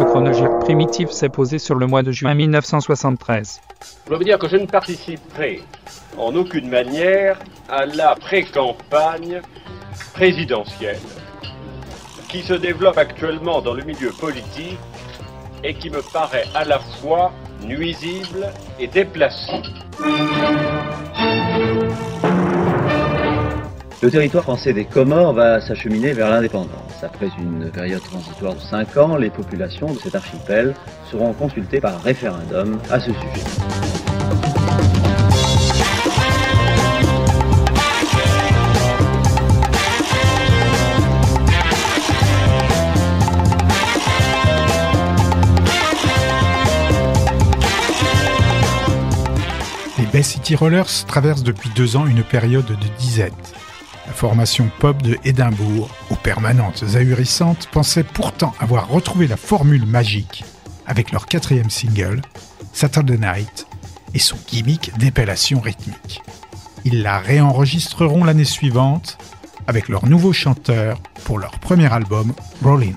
Le chronogir primitif s'est posé sur le mois de juin 1973. Je veux dire que je ne participerai en aucune manière à la pré-campagne présidentielle qui se développe actuellement dans le milieu politique et qui me paraît à la fois nuisible et déplacée. Le territoire français des Comores va s'acheminer vers l'indépendance. Après une période transitoire de 5 ans, les populations de cet archipel seront consultées par référendum à ce sujet. Les Bay City Rollers traversent depuis deux ans une période de disette. La formation pop de Édimbourg, aux permanentes ahurissantes, pensait pourtant avoir retrouvé la formule magique avec leur quatrième single, Saturday Night, et son gimmick d'épellation rythmique. Ils la réenregistreront l'année suivante avec leur nouveau chanteur pour leur premier album, Rollin'.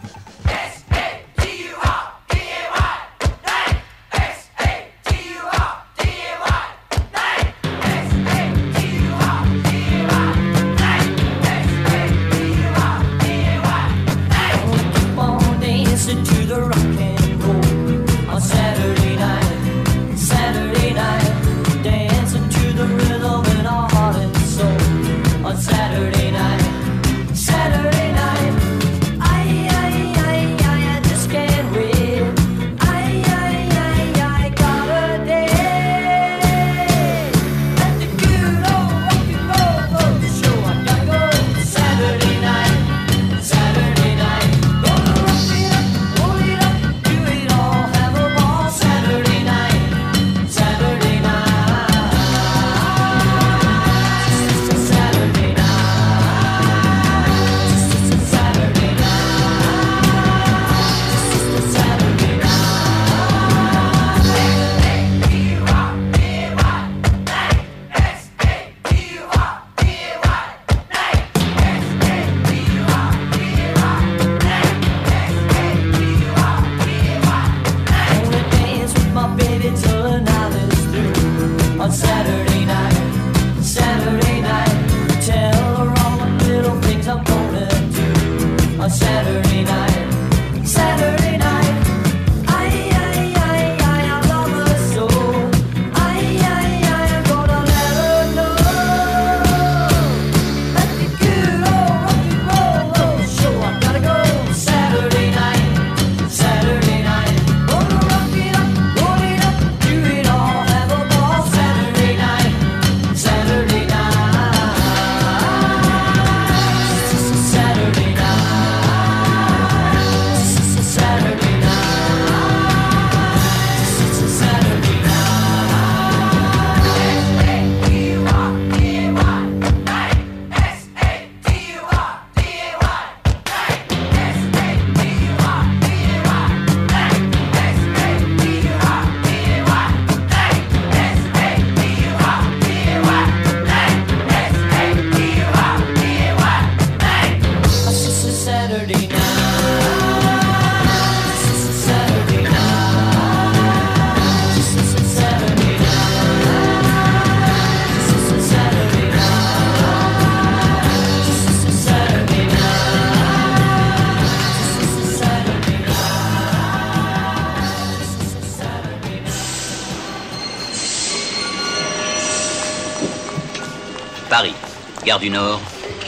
Du Nord,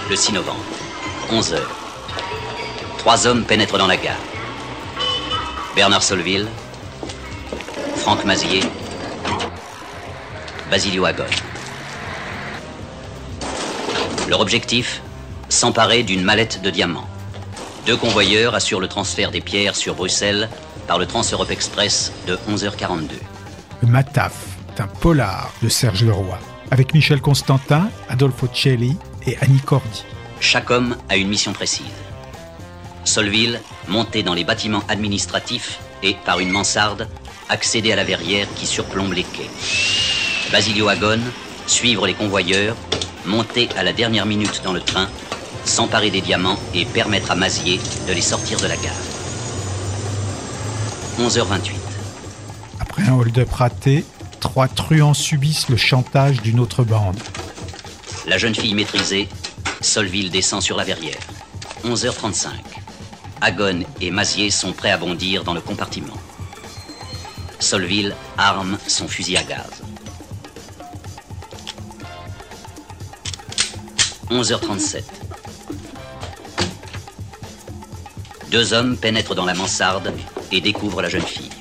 le 6 novembre, 11h. Trois hommes pénètrent dans la gare. Bernard Solville, Franck Mazier, Basilio Agon. Leur objectif S'emparer d'une mallette de diamants. Deux convoyeurs assurent le transfert des pierres sur Bruxelles par le Trans-Europe Express de 11h42. Le Mataf, un polar de Serge Leroy, avec Michel Constantin, Adolfo Celli et Annie Cordy. Chaque homme a une mission précise. Solville, monter dans les bâtiments administratifs et, par une mansarde, accéder à la verrière qui surplombe les quais. Basilio Agone, suivre les convoyeurs, monter à la dernière minute dans le train, s'emparer des diamants et permettre à Mazier de les sortir de la gare. 11h28. Après un hold-up raté, trois truands subissent le chantage d'une autre bande. La jeune fille maîtrisée, Solville descend sur la verrière. 11h35. Agone et Mazier sont prêts à bondir dans le compartiment. Solville arme son fusil à gaz. 11h37. Deux hommes pénètrent dans la mansarde et découvrent la jeune fille.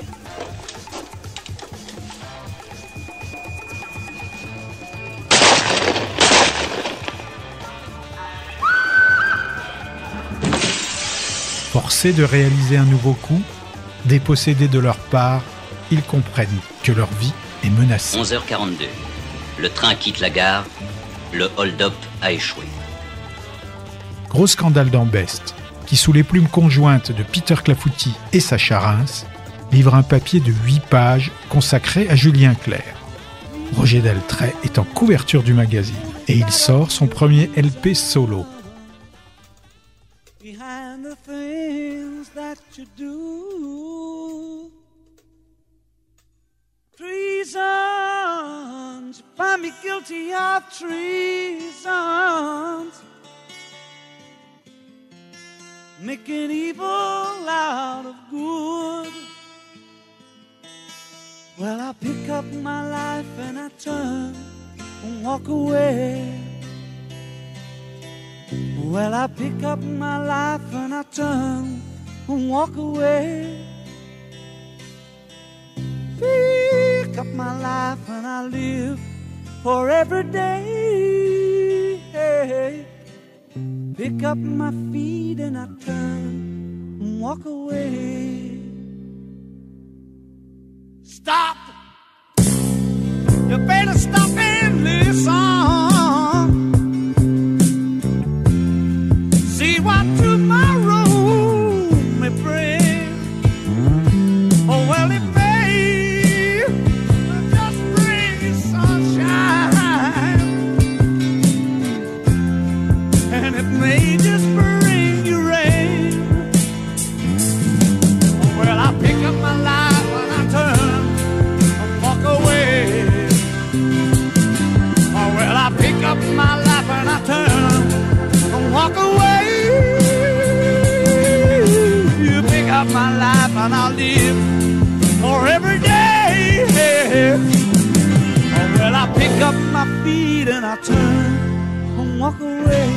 De réaliser un nouveau coup, dépossédés de leur part, ils comprennent que leur vie est menacée. 11h42. Le train quitte la gare. Le hold-up a échoué. Gros scandale dans Best, qui sous les plumes conjointes de Peter Clafouty et Sacha Reims, livre un papier de 8 pages consacré à Julien Clerc. Roger Deltray est en couverture du magazine et il sort son premier LP solo. The things that you do. Treasons, find me guilty of treasons. Making evil out of good. Well, I pick up my life and I turn and walk away. Well, I pick up my life and I turn and walk away. Pick up my life and I live for every day. Pick up my feet and I turn and walk away. Stop! You better stop walk away.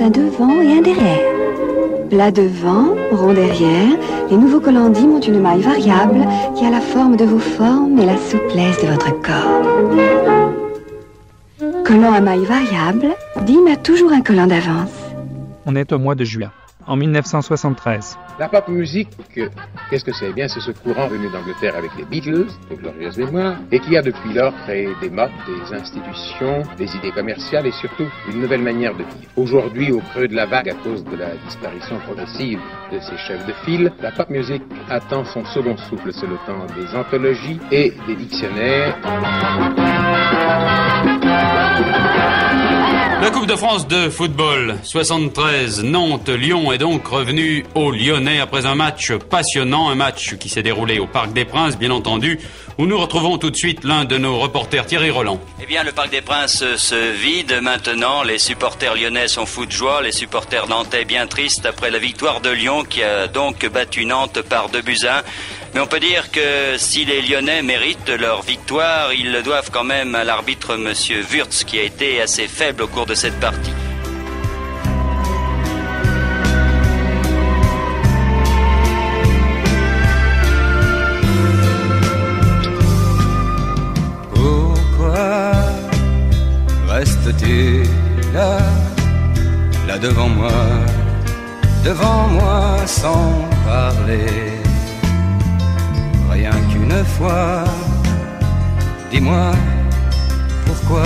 Un devant et un derrière. Plat devant, rond derrière, les nouveaux collants-dits montent une maille variable qui a la forme de vos formes et la souplesse de votre corps. Collant à maille variable, Dim a toujours un collant d'avance. On est au mois de juin, en 1973. La pop musique, qu'est-ce que c'est? Eh bien, c'est ce courant venu d'Angleterre avec les Beatles, de glorieuse mémoire, et qui a depuis lors créé des modes, des institutions, des idées commerciales et surtout une nouvelle manière de vivre. Aujourd'hui, au creux de la vague à cause de la disparition progressive de ses chefs de file, la pop musique attend son second souffle, c'est le temps des anthologies et des dictionnaires. La Coupe de France de football 73, Nantes-Lyon est donc revenu au Lyonnais après un match passionnant, un match qui s'est déroulé au Parc des Princes, bien entendu, où nous retrouvons tout de suite l'un de nos reporters, Thierry Roland. Eh bien, le Parc des Princes se vide maintenant. Les supporters lyonnais sont fous de joie, les supporters nantais bien tristes après la victoire de Lyon qui a donc battu Nantes par deux buts à un. Mais on peut dire que si les Lyonnais méritent leur victoire, ils le doivent quand même à l'arbitre Monsieur Wurtz qui a été assez faible au cours de cette partie. Pourquoi restes-tu là, là devant moi, devant moi sans parler? Rien qu'une fois, dis-moi pourquoi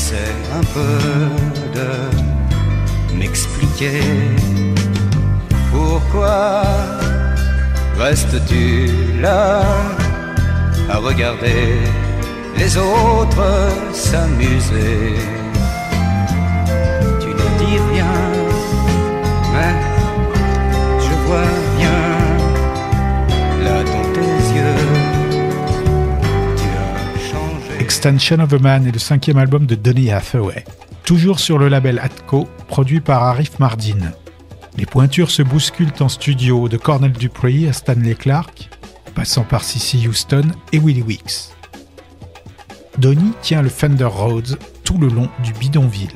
Essaie un peu de m'expliquer pourquoi restes-tu là à regarder les autres s'amuser? Tu ne dis rien, mais je vois Stan Extension of a Man est le cinquième album de Donny Hathaway, toujours sur le label Atco, produit par Arif Mardin. Les pointures se bousculent en studio de Cornel Dupree à Stanley Clark, passant par Cissy Houston et Willie Weeks. Donny tient le Fender Rhodes tout le long du bidonville.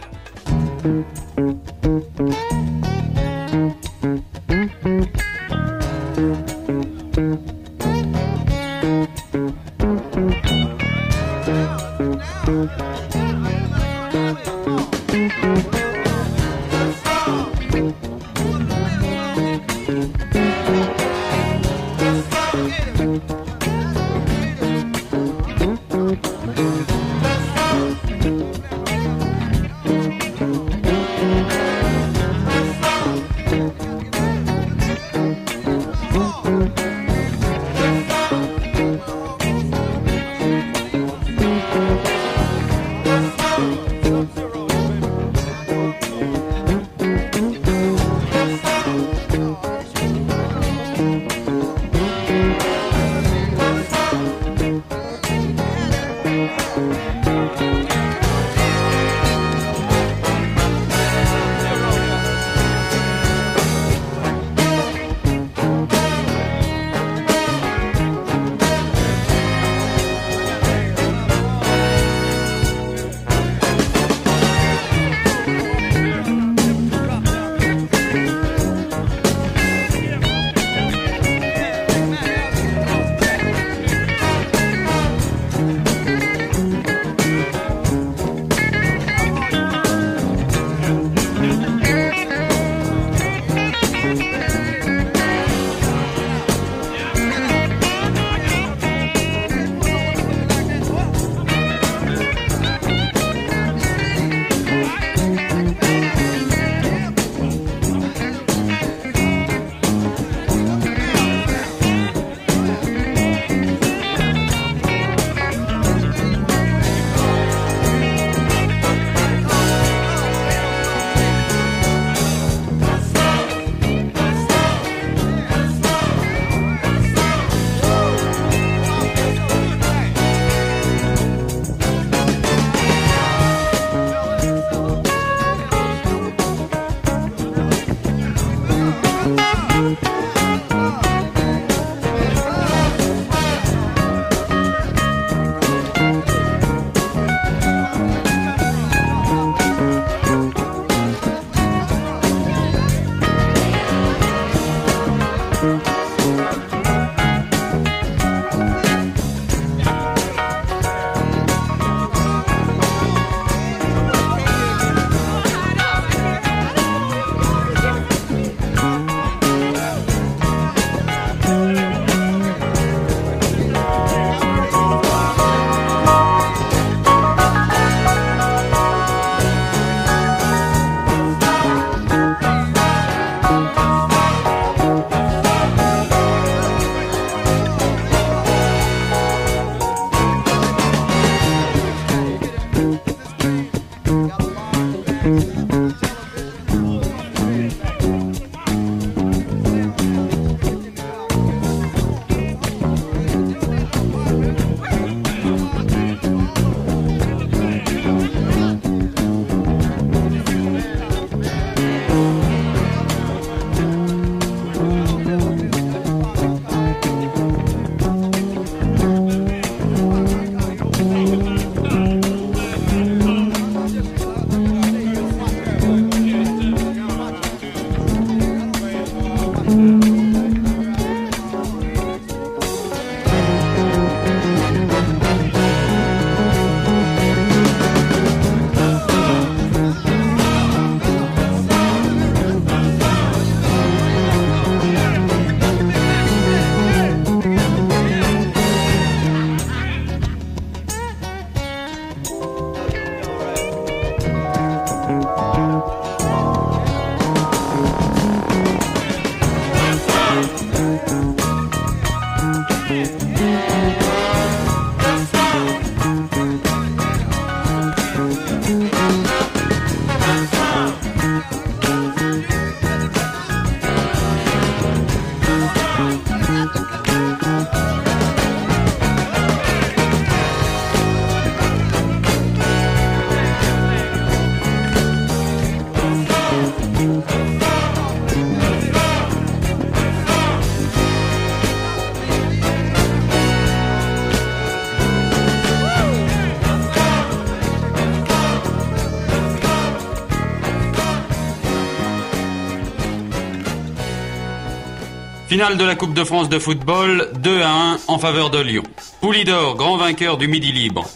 Finale de la Coupe de France de football, 2 à 1 en faveur de Lyon. Poulidor, grand vainqueur du Midi Libre.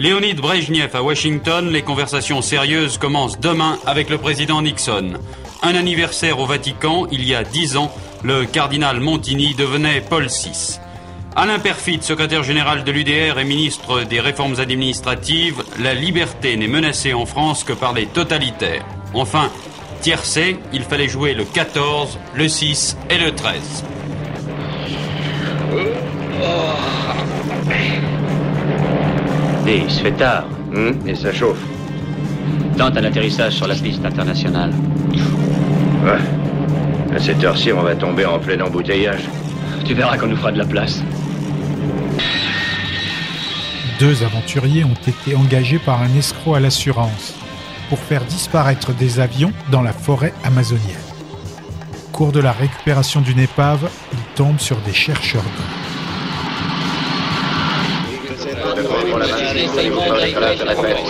Léonid Brejnev à Washington, les conversations sérieuses commencent demain avec le président Nixon. Un anniversaire au Vatican, il y a 10 ans, le cardinal Montini devenait Paul VI. Alain Perfit, secrétaire général de l'UDR et ministre des réformes administratives, la liberté n'est menacée en France que par les totalitaires. Enfin, tiercé, il fallait jouer le 14, le 6 et le 13. Et il se fait tard. et ça chauffe. Tente un atterrissage sur la piste internationale. Ouais. À cette heure-ci, on va tomber en plein embouteillage. Tu verras qu'on nous fera de la place. Deux aventuriers ont été engagés par un escroc à l'assurance pour faire disparaître des avions dans la forêt amazonienne. Au cours de la récupération d'une épave, ils tombent sur des chercheurs d'eau.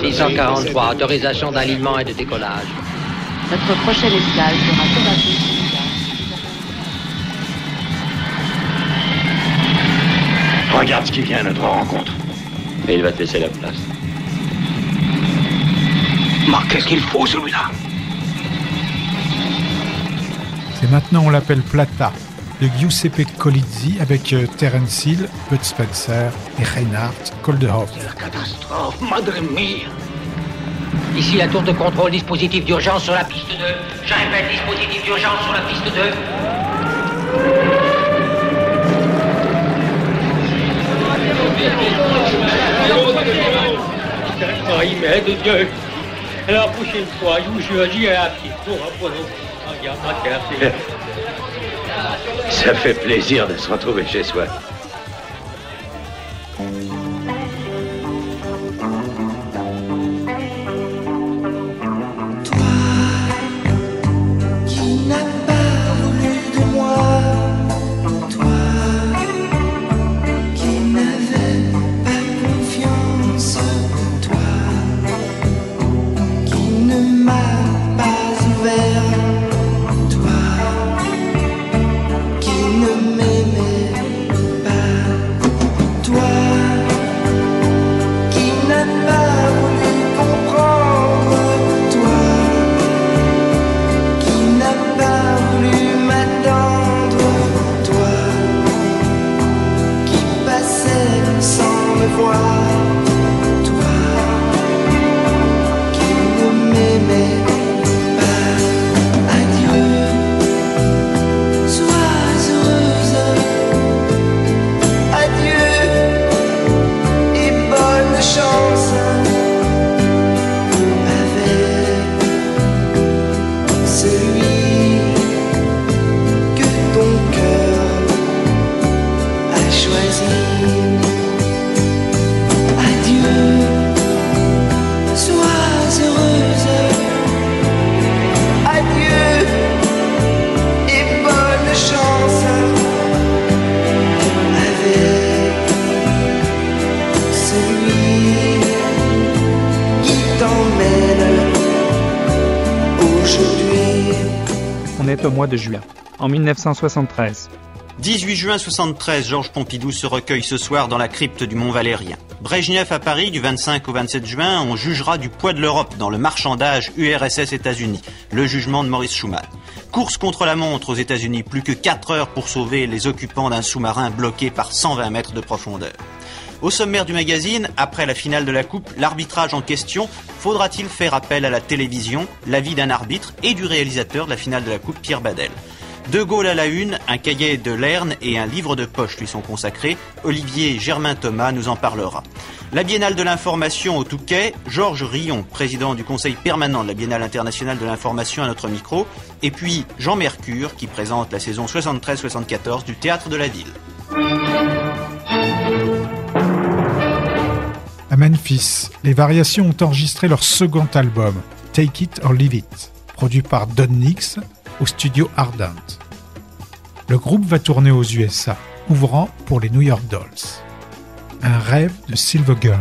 643, autorisation d'alignement et de décollage. Notre prochaine escale sera Tobago. Regarde ce qui vient à notre rencontre. Et il va te laisser la place. Mais qu'est-ce qu'il faut, celui-là C'est maintenant on l'appelle Plata, de Giuseppe Colizzi avec euh, Terence Hill, Bud Spencer et Reinhard Koldehoff. Catastrophe, madre mia Ici la tour de contrôle, dispositif d'urgence sur la piste 2. Je répète, dispositif d'urgence sur la piste 2. Oh, il m'aide, Dieu. La prochaine fois, je vous jure, ai à terre, c'est... Ça fait plaisir de se retrouver chez soi. Juin, en 1973. 18 juin 73, Georges Pompidou se recueille ce soir dans la crypte du Mont Valérien. Brejnev à Paris, du 25 au 27 juin, on jugera du poids de l'Europe dans le marchandage URSS États-Unis. Le jugement de Maurice Schumann. Course contre la montre aux États-Unis, plus que 4 heures pour sauver les occupants d'un sous-marin bloqué par 120 mètres de profondeur. Au sommaire du magazine, après la finale de la Coupe, l'arbitrage en question, faudra-t-il faire appel à la télévision, l'avis d'un arbitre et du réalisateur de la finale de la Coupe, Pierre Badel? De Gaulle à la une, un cahier de Lerne et un livre de poche lui sont consacrés. Olivier Germain Thomas nous en parlera. La Biennale de l'information au Touquet, Georges Rion, président du conseil permanent de la Biennale internationale de l'information à notre micro, et puis Jean Mercure qui présente la saison 73-74 du Théâtre de la Ville. À Memphis, les variations ont enregistré leur second album, Take It or Leave It, produit par Don Nix au studio Ardent. Le groupe va tourner aux USA, ouvrant pour les New York Dolls. Un rêve de Silver Girl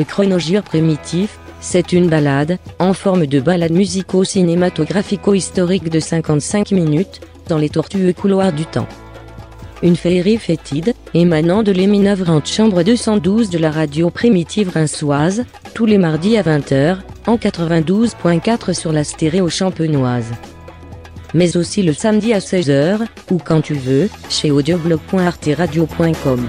Le chronogire primitif, c'est une balade, en forme de balade musico-cinématographico-historique de 55 minutes, dans les tortueux couloirs du temps. Une féerie fétide, émanant de l'émineuvrante chambre 212 de la radio primitive rinçoise, tous les mardis à 20h, en 92.4 sur la stéréo champenoise. Mais aussi le samedi à 16h, ou quand tu veux, chez audioblog.arteradio.com.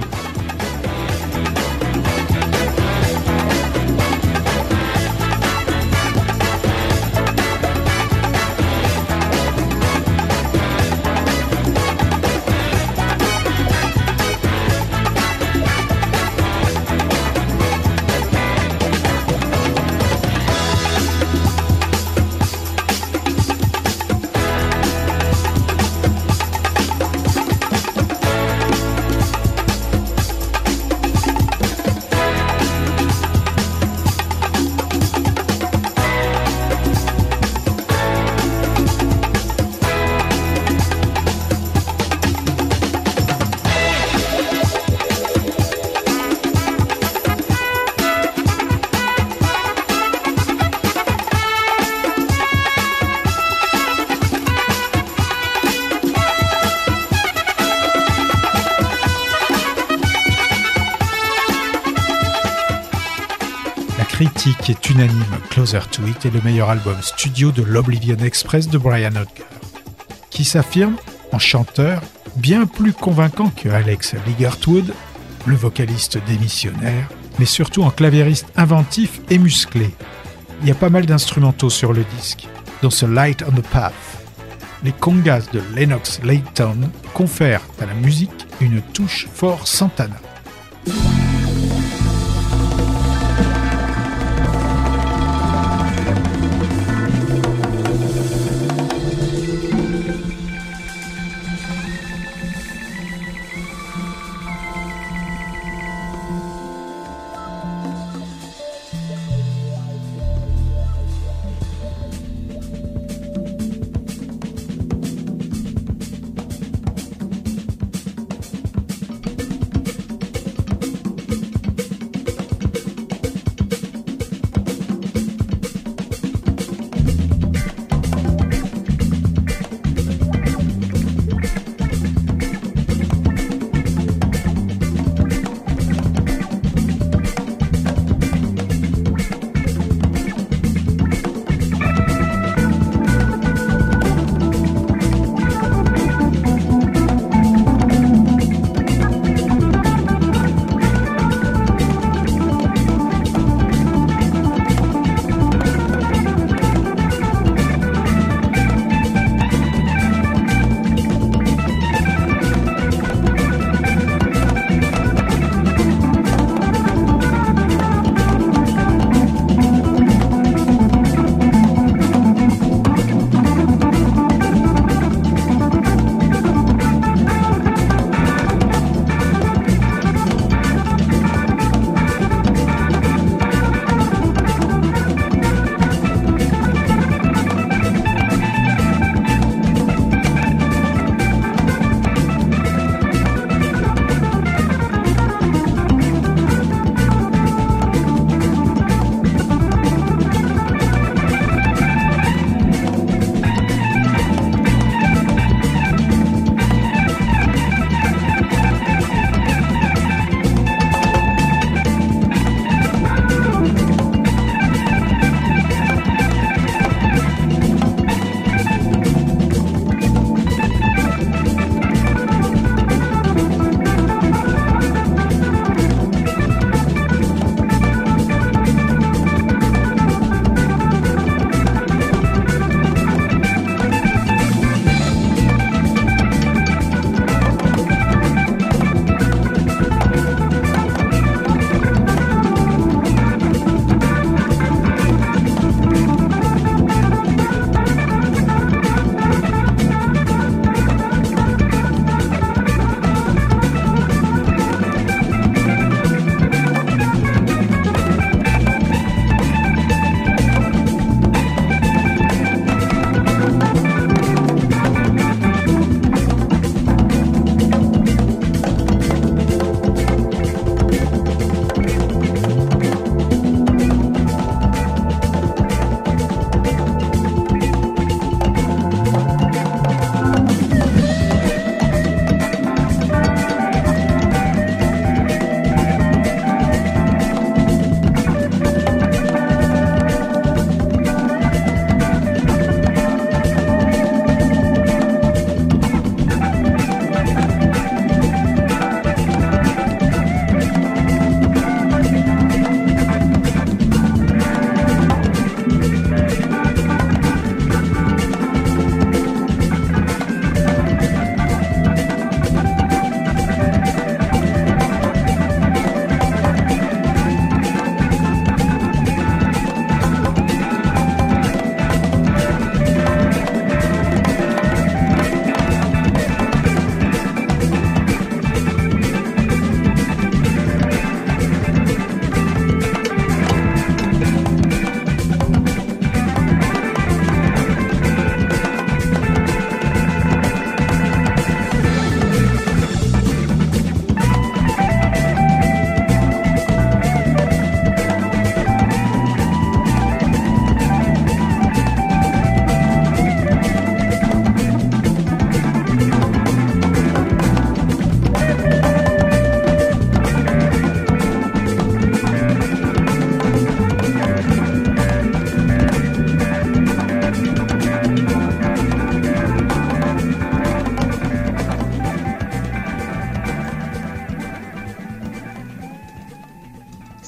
critique est unanime, Closer to It est le meilleur album studio de l'Oblivion Express de Brian Hodger, qui s'affirme en chanteur bien plus convaincant que Alex Ligertwood, le vocaliste démissionnaire, mais surtout en claviériste inventif et musclé. Il y a pas mal d'instrumentaux sur le disque, dont ce Light on the Path. Les congas de Lennox Layton confèrent à la musique une touche fort Santana.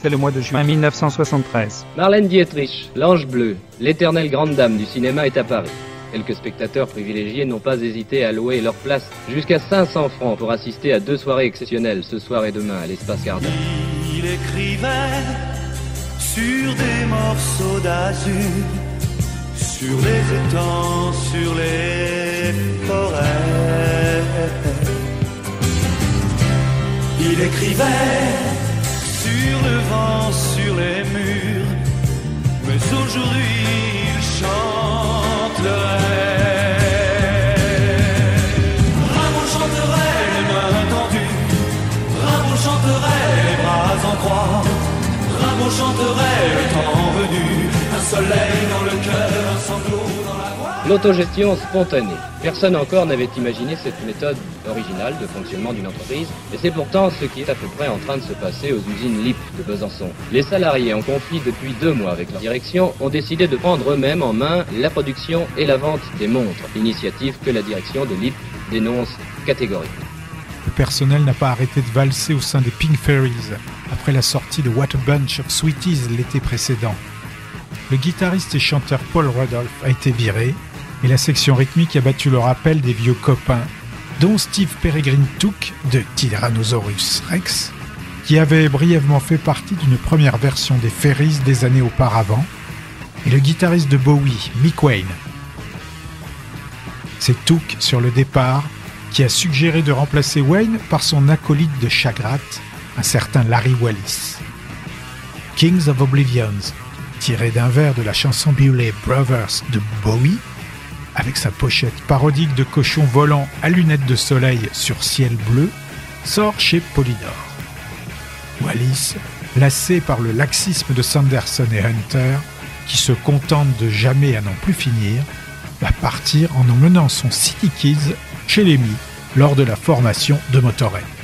C'est le mois de juin 1973. Marlène Dietrich, l'ange bleu, l'éternelle grande dame du cinéma est à Paris. Quelques spectateurs privilégiés n'ont pas hésité à louer leur place jusqu'à 500 francs pour assister à deux soirées exceptionnelles ce soir et demain à l'espace Gardin. Il écrivait sur des morceaux d'azur, sur les étangs, sur les forêts. Il écrivait sur les murs, mais aujourd'hui il chante le chanterait les mains tendues, Rameau chanterait les bras en croix, Rameau chanterait le temps venu, un soleil dans le cœur, un sanglot. L'autogestion spontanée. Personne encore n'avait imaginé cette méthode originale de fonctionnement d'une entreprise, et c'est pourtant ce qui est à peu près en train de se passer aux usines LIP de Besançon. Les salariés en conflit depuis deux mois avec leur direction ont décidé de prendre eux-mêmes en main la production et la vente des montres, initiative que la direction de LIP dénonce catégoriquement. Le personnel n'a pas arrêté de valser au sein des Pink Fairies après la sortie de What Bunch Sweeties l'été précédent. Le guitariste et chanteur Paul Rudolph a été viré et la section rythmique a battu le rappel des vieux copains, dont Steve Peregrine Took de Tyrannosaurus Rex, qui avait brièvement fait partie d'une première version des Fairies des années auparavant, et le guitariste de Bowie, Mick Wayne. C'est Took sur le départ qui a suggéré de remplacer Wayne par son acolyte de Chagrat, un certain Larry Wallis. Kings of Oblivions, tiré d'un vers de la chanson Bewley Brothers de Bowie, avec sa pochette parodique de cochon volant à lunettes de soleil sur ciel bleu, sort chez Polydor. Wallis, lassé par le laxisme de Sanderson et Hunter, qui se contentent de jamais à n'en plus finir, va partir en emmenant son City Kids chez les Mi lors de la formation de Motorhead.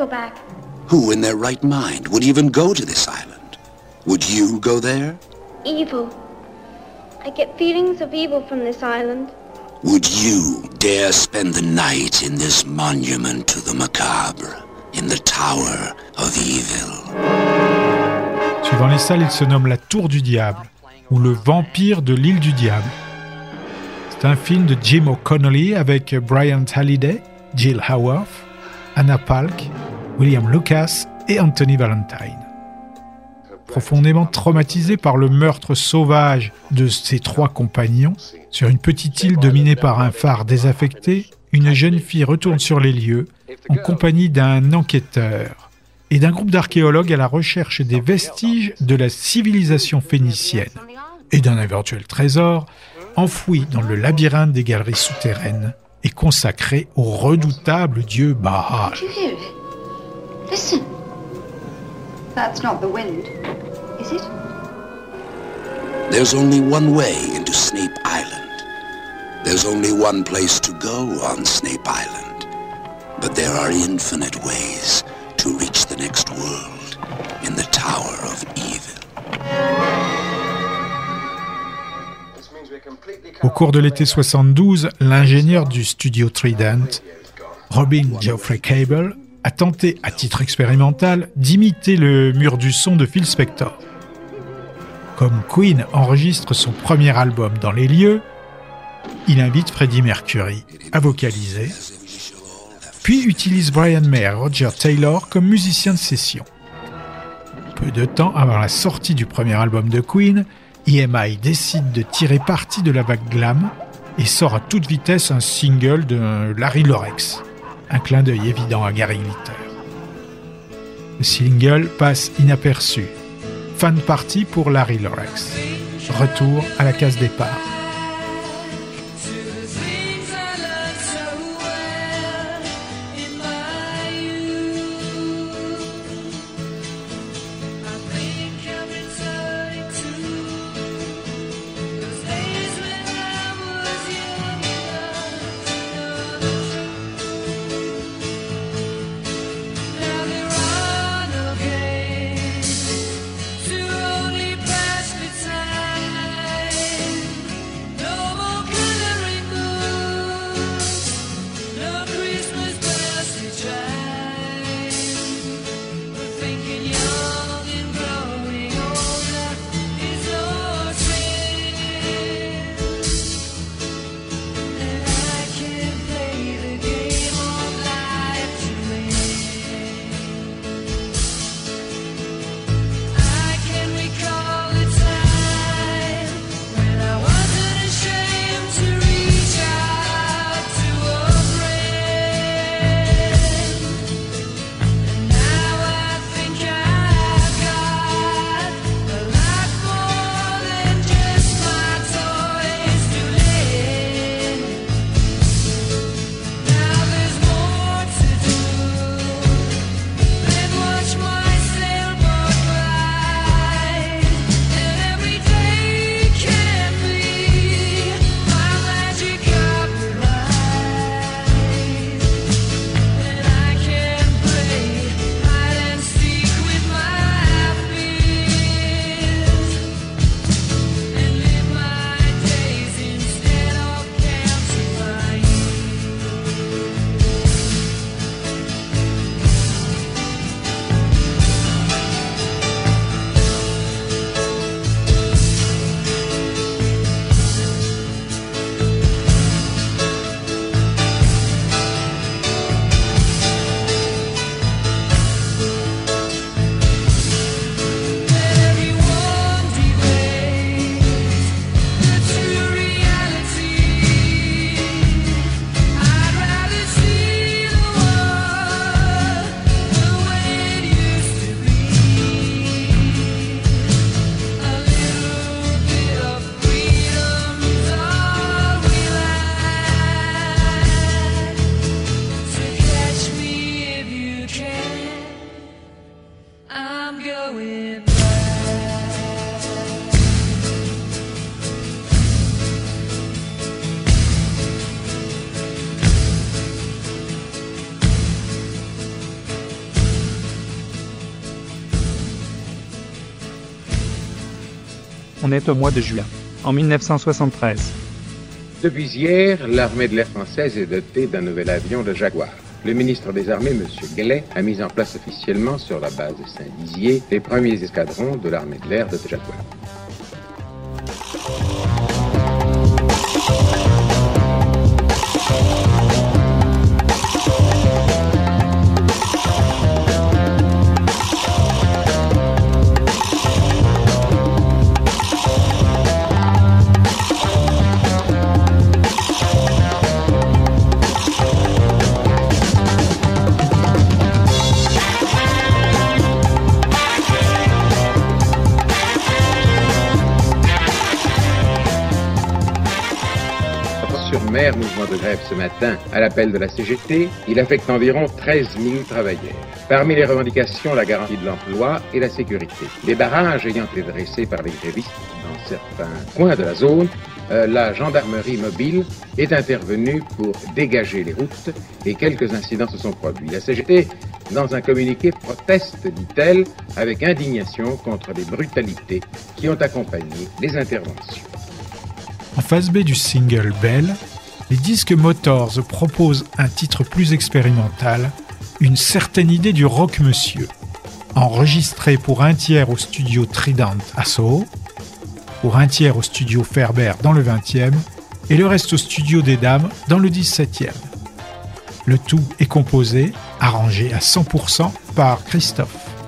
Go back. Who in their right mind would even go to this island? Would you go there? Evil. I get feelings of evil from this island. Would you dare spend the night in this monument to the macabre, in the Tower of Evil? Suivant les salles, il se nomme La Tour du Diable ou Le Vampire de l'île du Diable. C'est un film de Jim O'Connolly avec Brian Halliday, Jill Howarth, Anna Palk, William Lucas et Anthony Valentine. Profondément traumatisé par le meurtre sauvage de ses trois compagnons, sur une petite île dominée par un phare désaffecté, une jeune fille retourne sur les lieux en compagnie d'un enquêteur et d'un groupe d'archéologues à la recherche des vestiges de la civilisation phénicienne et d'un éventuel trésor enfoui dans le labyrinthe des galeries souterraines et consacré au redoutable dieu Baal. Listen. That's not the wind, is it? There's only one way into Snape Island. There's only one place to go on Snape Island. But there are infinite ways to reach the next world in the Tower of Evil. Au cours de l'été 72, l'ingénieur du studio Trident, Robin Geoffrey Cable, a tenté, à titre expérimental, d'imiter le mur du son de Phil Spector. Comme Queen enregistre son premier album dans les lieux, il invite Freddie Mercury à vocaliser, puis utilise Brian May et Roger Taylor comme musiciens de session. Peu de temps avant la sortie du premier album de Queen, EMI décide de tirer parti de la vague glam et sort à toute vitesse un single de Larry Lorex, un clin d'œil évident à Gary Glitter. Le single passe inaperçu. Fan party pour Larry Lorex. Retour à la case départ. Au mois de juin, en 1973. Depuis hier, l'armée de l'air française est dotée d'un nouvel avion de Jaguar. Le ministre des Armées, M. Gallais, a mis en place officiellement sur la base de Saint-Dizier les premiers escadrons de l'armée de l'air de Jaguar. Mouvement de grève ce matin à l'appel de la CGT, il affecte environ 13 000 travailleurs. Parmi les revendications, la garantie de l'emploi et la sécurité. Les barrages ayant été dressés par les grévistes dans certains coins de la zone, euh, la gendarmerie mobile est intervenue pour dégager les routes et quelques incidents se sont produits. La CGT, dans un communiqué, proteste, dit-elle, avec indignation contre les brutalités qui ont accompagné les interventions. En phase B du single Bell, les disques Motors proposent un titre plus expérimental, une certaine idée du rock monsieur, enregistré pour un tiers au studio Trident à Soho, pour un tiers au studio Ferber dans le 20e et le reste au studio des Dames dans le 17e. Le tout est composé, arrangé à 100% par Christophe.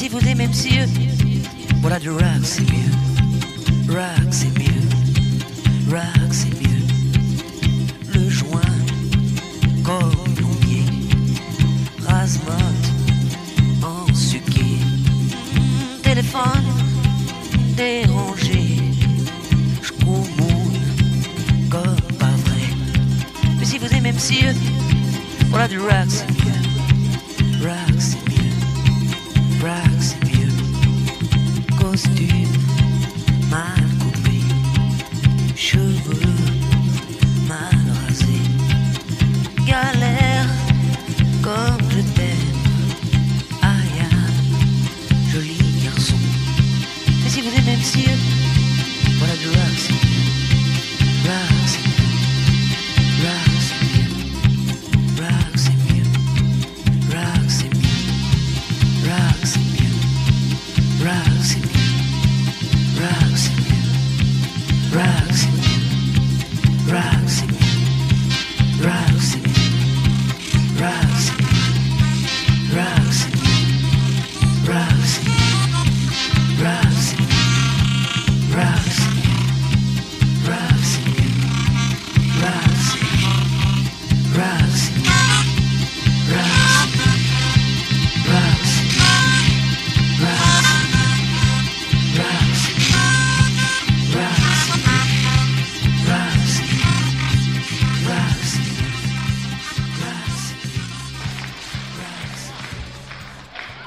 Si vous aimez monsieur, voilà du rock, c'est mieux. Rock, c'est mieux. Rock, c'est mieux. Le joint, comme plombier. Rasmote, en suqué. Téléphone, dérangé. J'coumoune, comme pas vrai. Mais si vous aimez monsieur, voilà du rock, c'est mieux.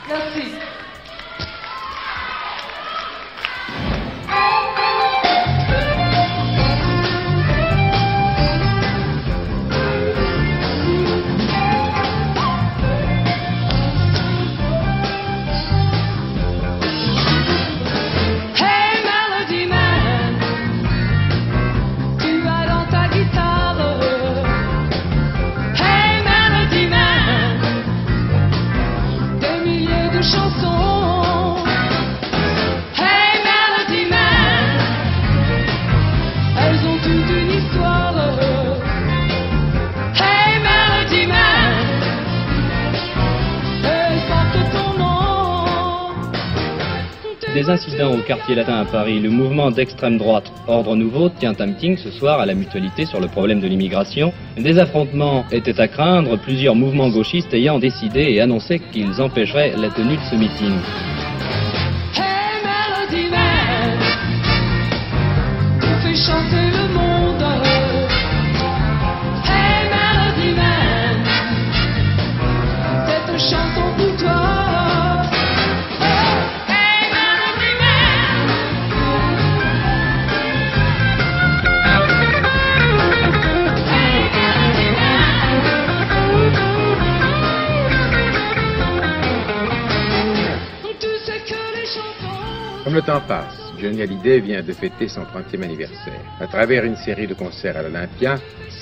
Merci. Assim, le mouvement d'extrême droite Ordre Nouveau tient un meeting ce soir à la mutualité sur le problème de l'immigration. Des affrontements étaient à craindre, plusieurs mouvements gauchistes ayant décidé et annoncé qu'ils empêcheraient la tenue de ce meeting. Le temps passe, Johnny Hallyday vient de fêter son 30e anniversaire. À travers une série de concerts à l'Olympia,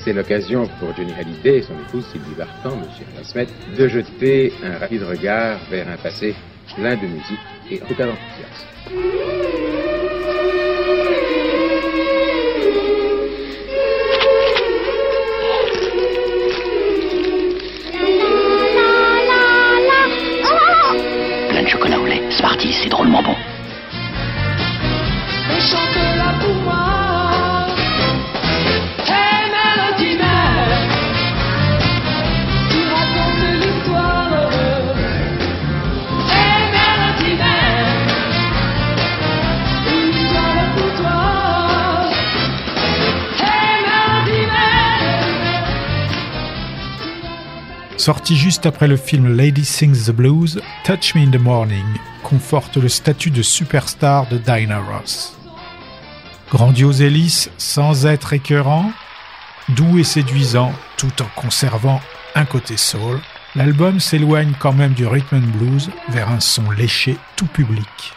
c'est l'occasion pour Johnny Hallyday et son épouse Sylvie Vartan, Monsieur Smith, de jeter un rapide regard vers un passé plein de musique et total enthousiasme. Plein de Sorti juste après le film Lady Sings the Blues, Touch Me in the Morning conforte le statut de superstar de Dinah Ross. Grandiose et lisse sans être écœurant, doux et séduisant tout en conservant un côté soul, l'album s'éloigne quand même du rhythm and blues vers un son léché tout public.